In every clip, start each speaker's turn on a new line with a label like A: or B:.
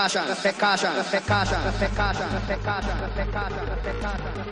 A: precaution, precaution, precaution, precaution, precaution, precaution, precaution.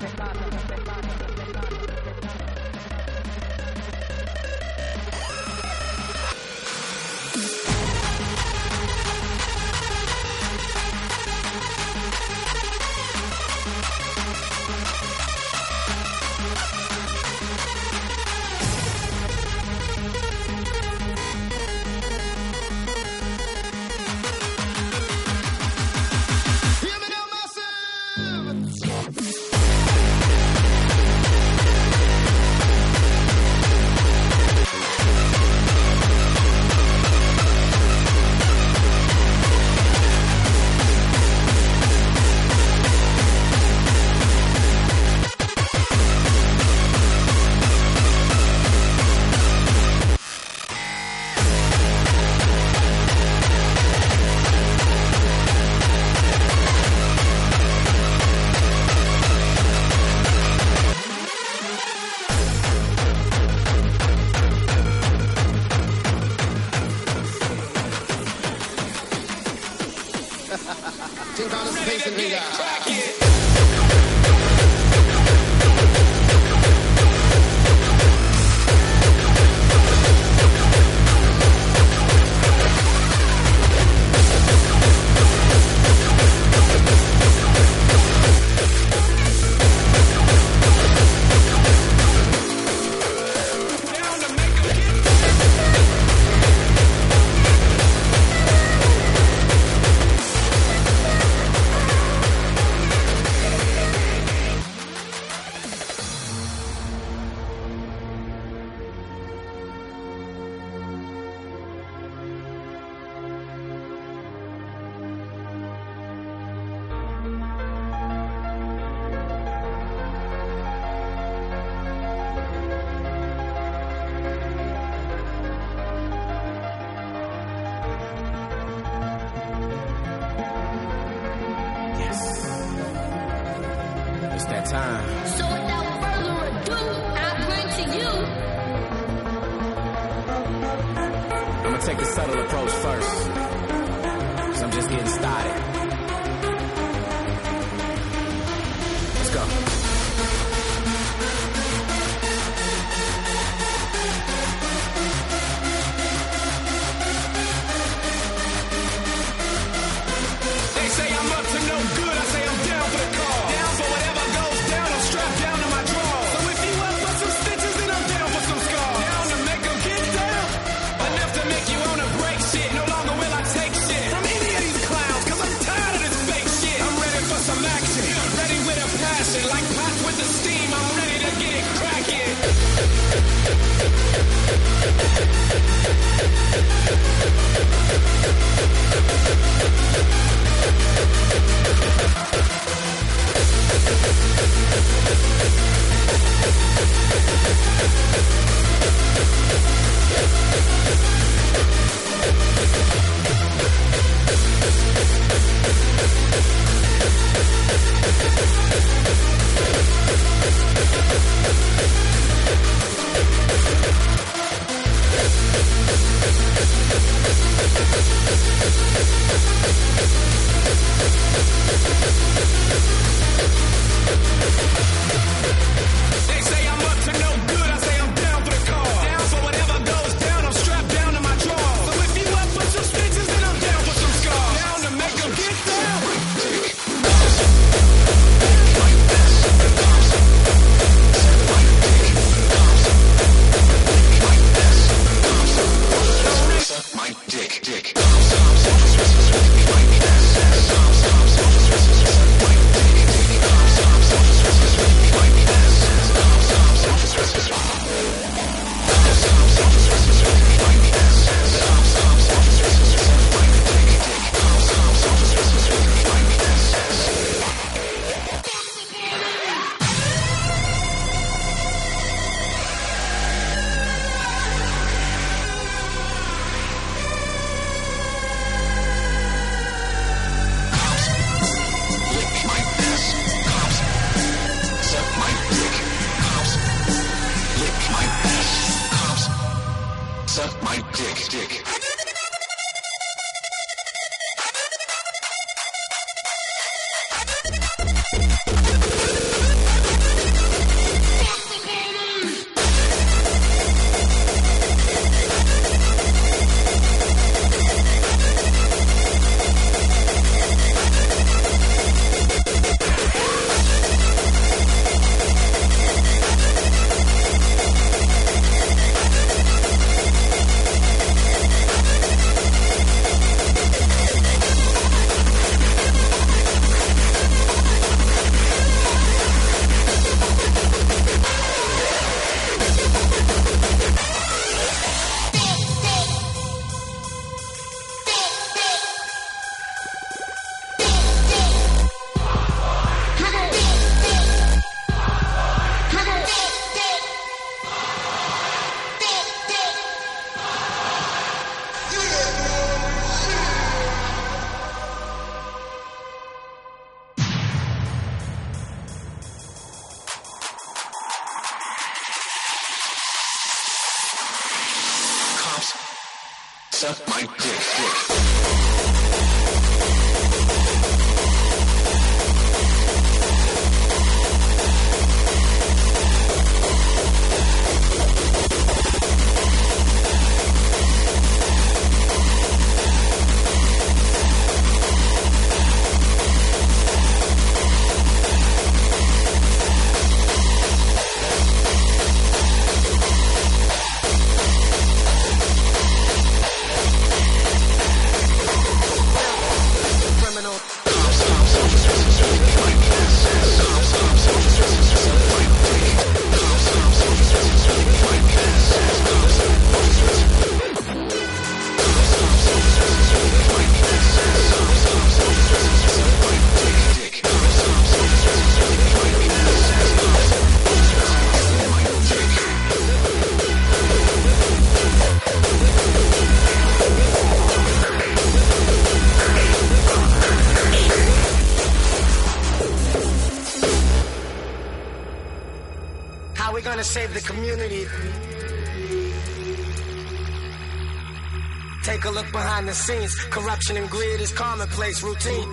A: And
B: greed is commonplace routine.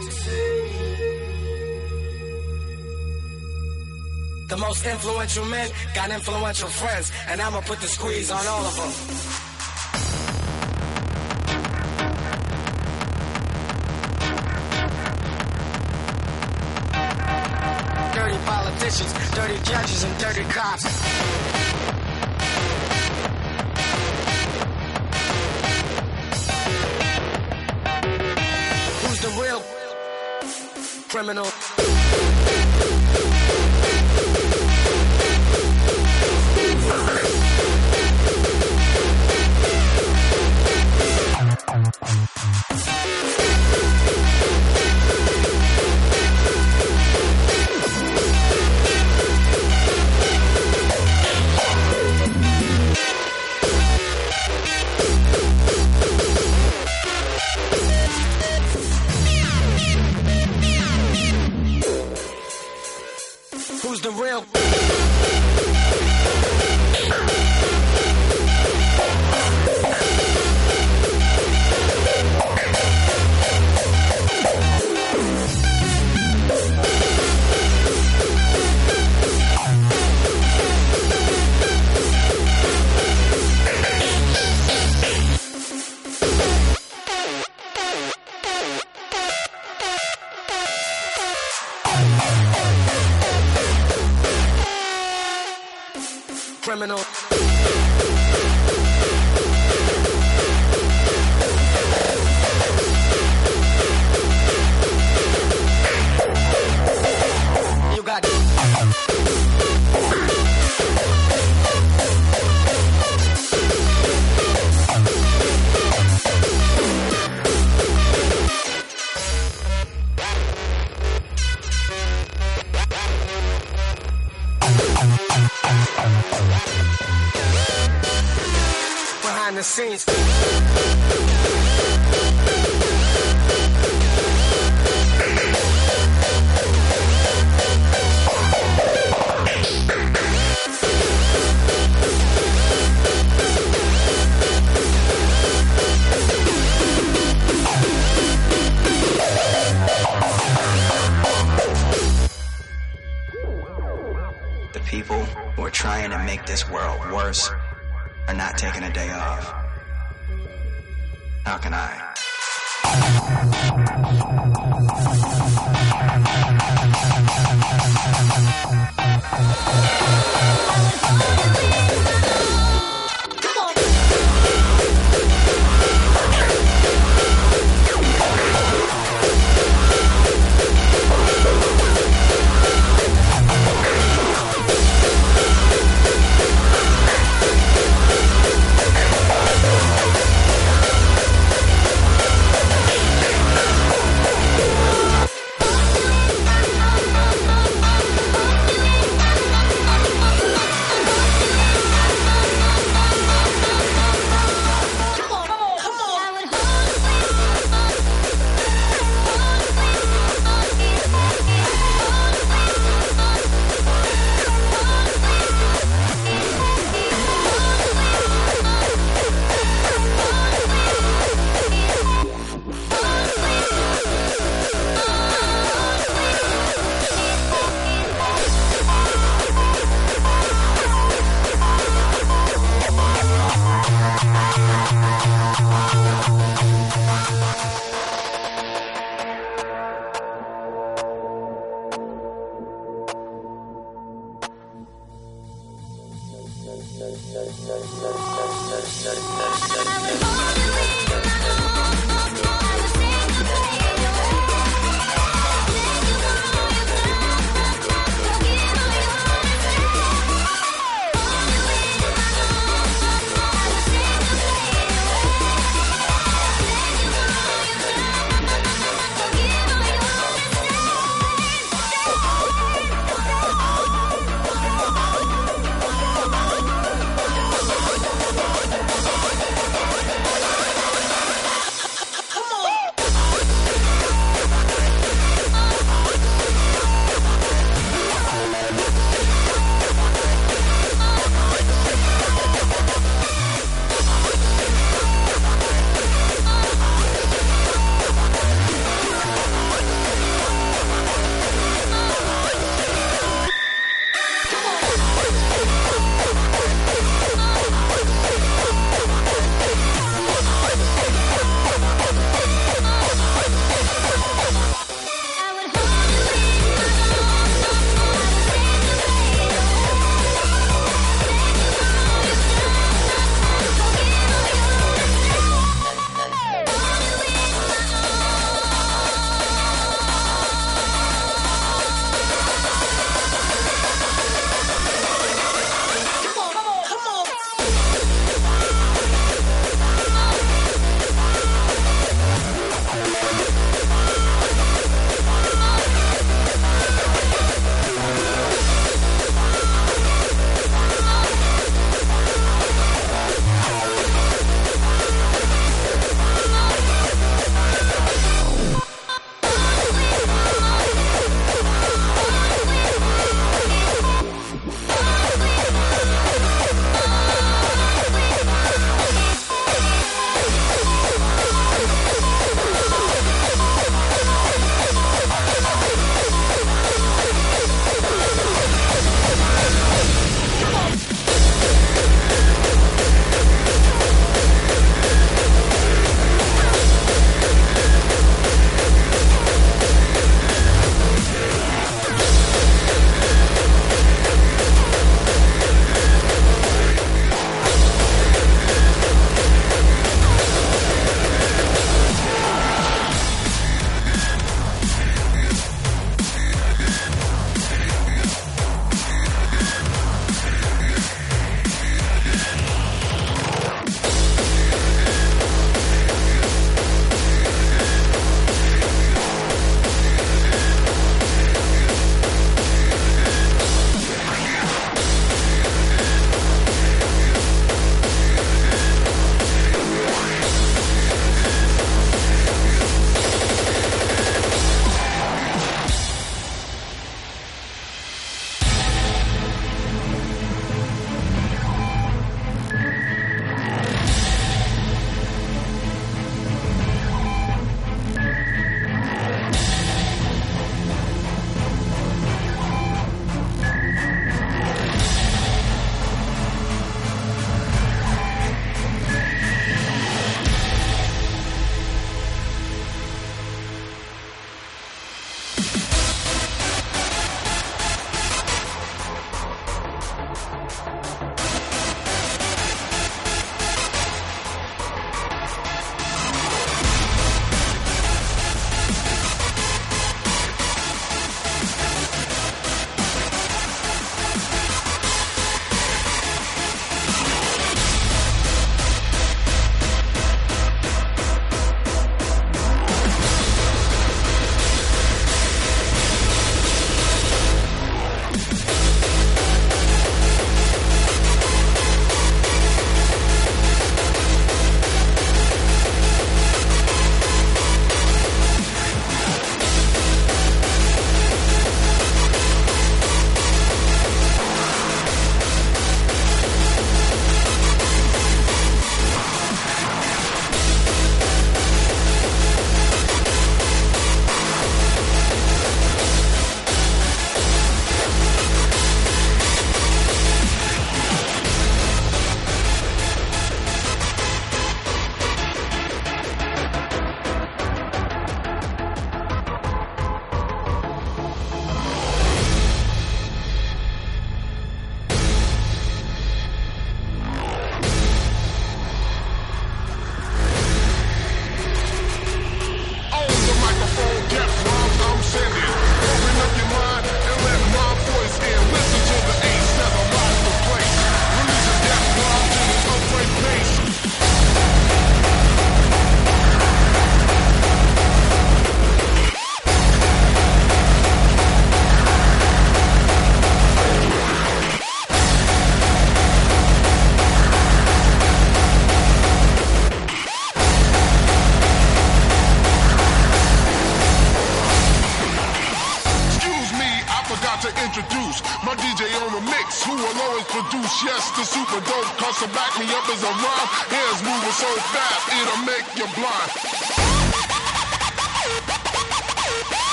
B: The most influential men got influential friends, and I'ma put the squeeze on all of them.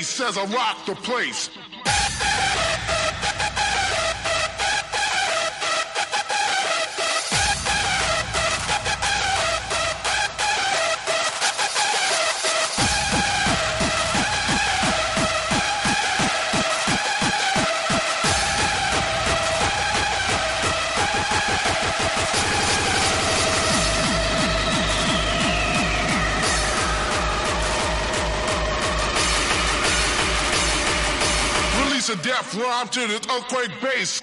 C: bass as I rock the place. to it's earthquake bass.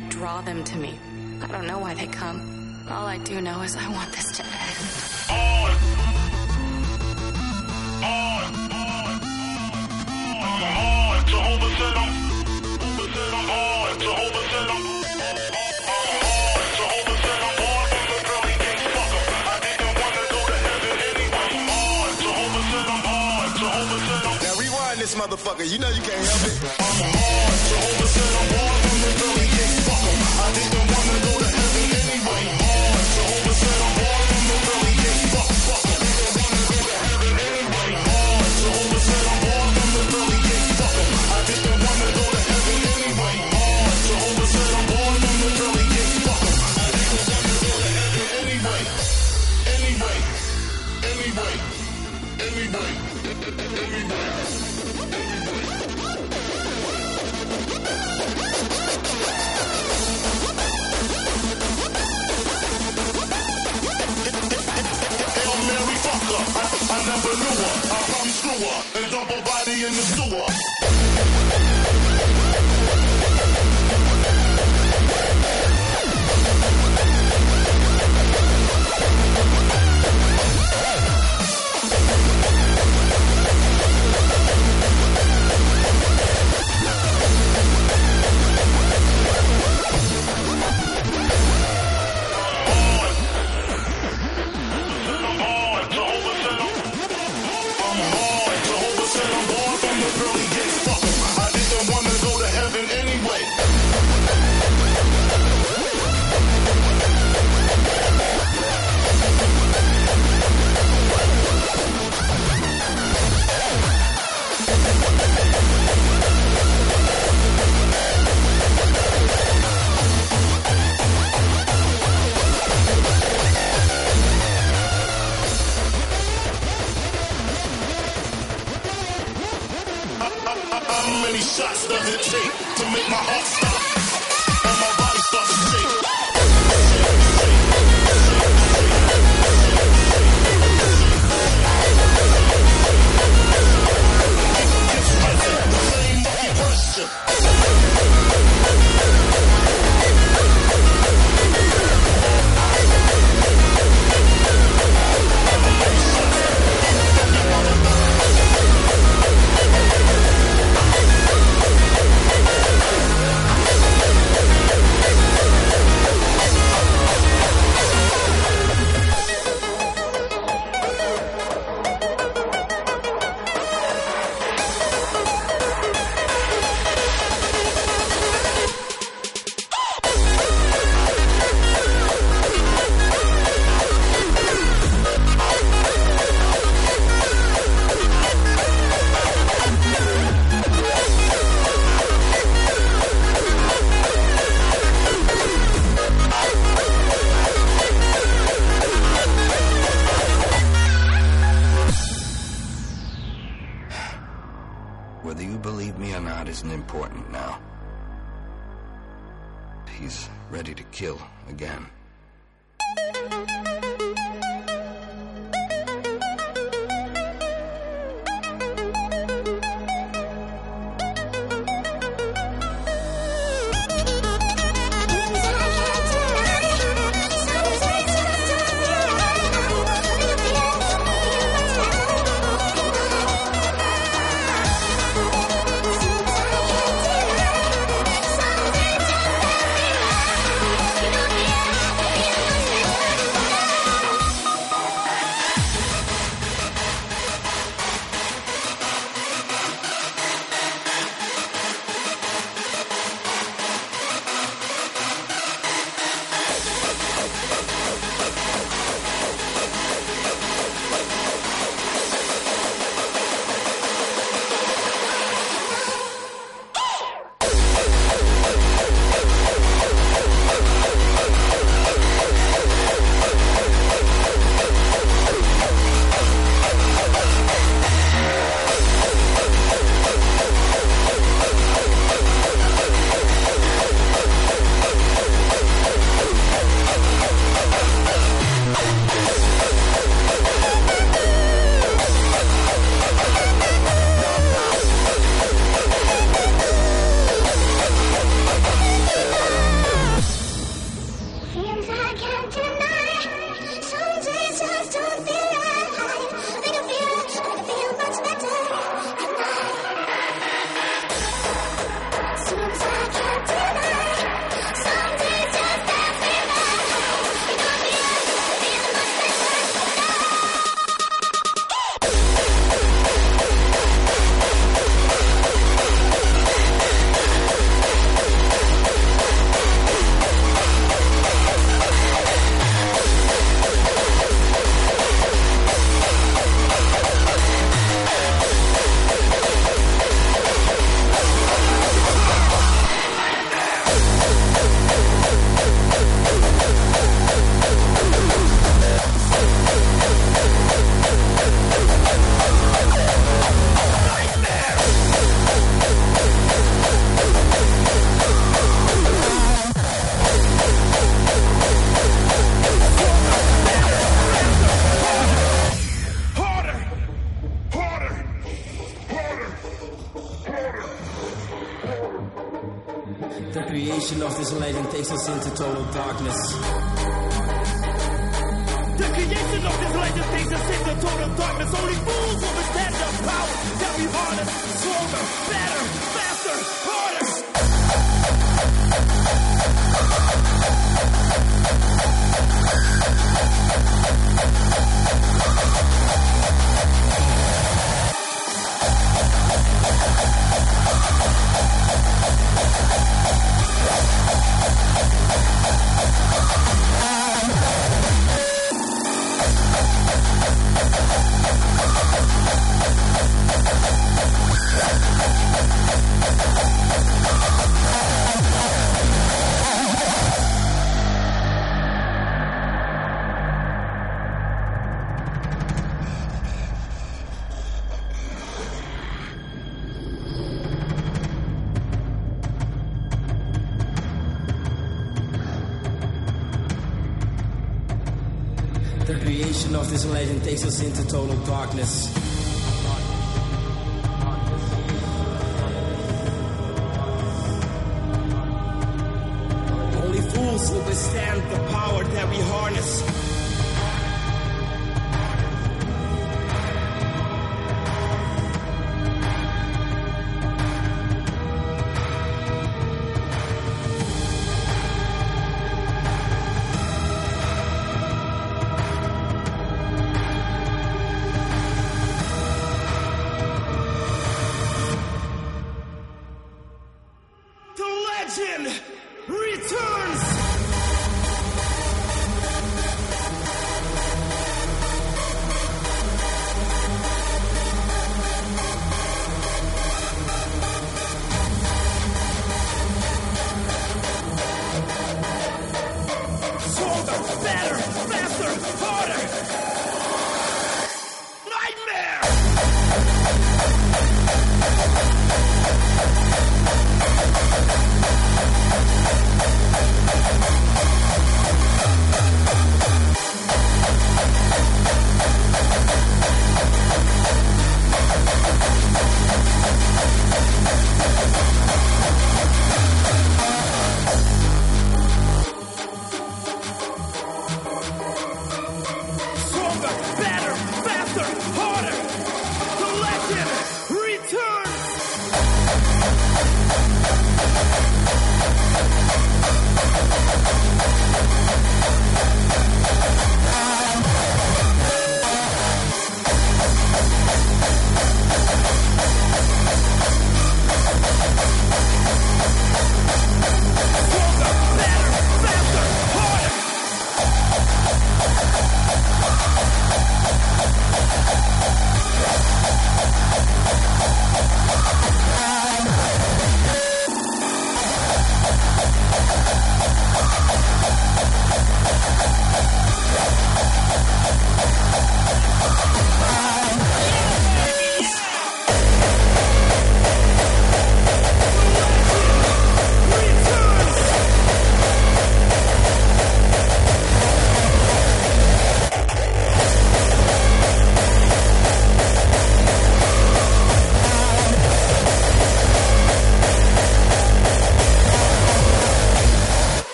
C: I
D: draw them to me. I don't know why they come. All I do know is I want this to end.
E: Motherfucker, you know you can't help it. I'm hard, early kick, fuck em. I didn't wanna go to heaven anyway. in the sewer. my heart.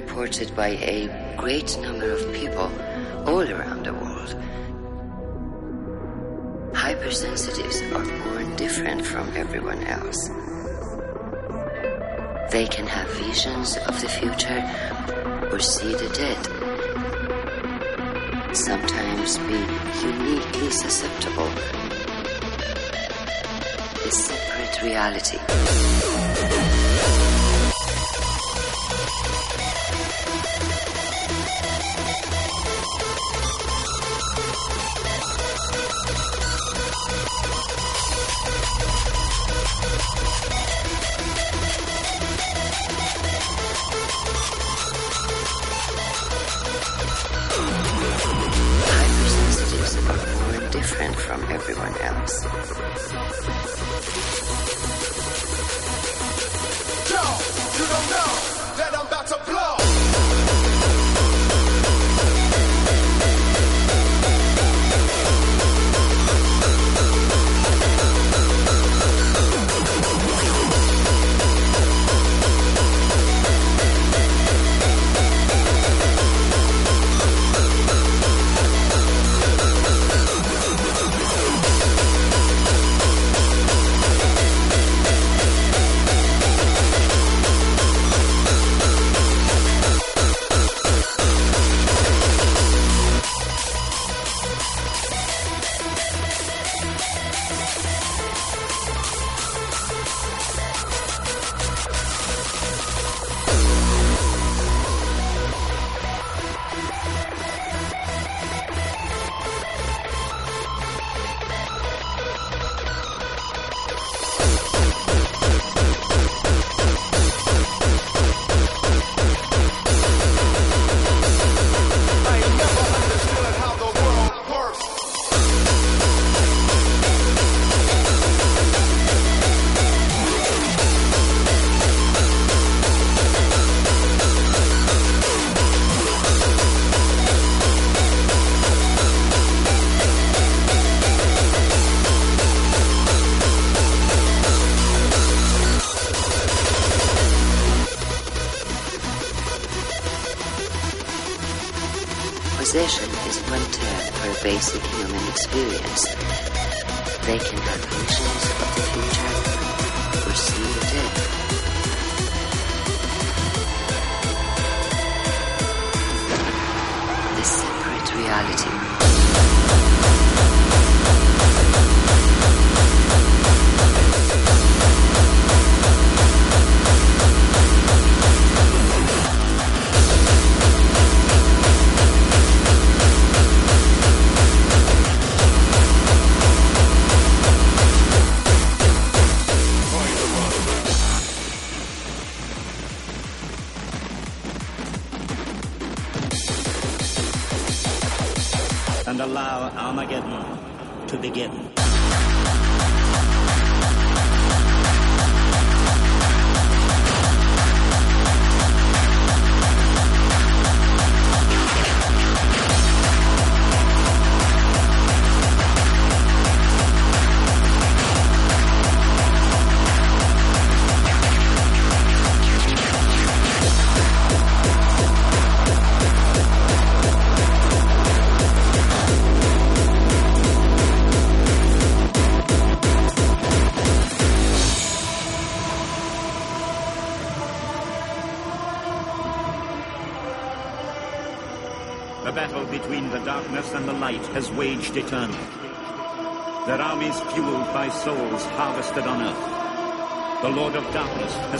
F: Reported by a great number of people all around the world. Hypersensitives are born different from everyone else. They can have visions of the future or see the dead. Sometimes be uniquely susceptible. A separate reality. Different from everyone else.
E: Yo, you don't know that I'm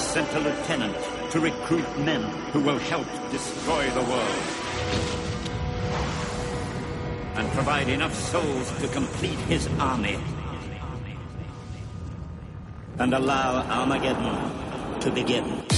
G: sent a lieutenant to recruit men who will help destroy the world. And provide enough souls to complete his army. And allow Armageddon to begin.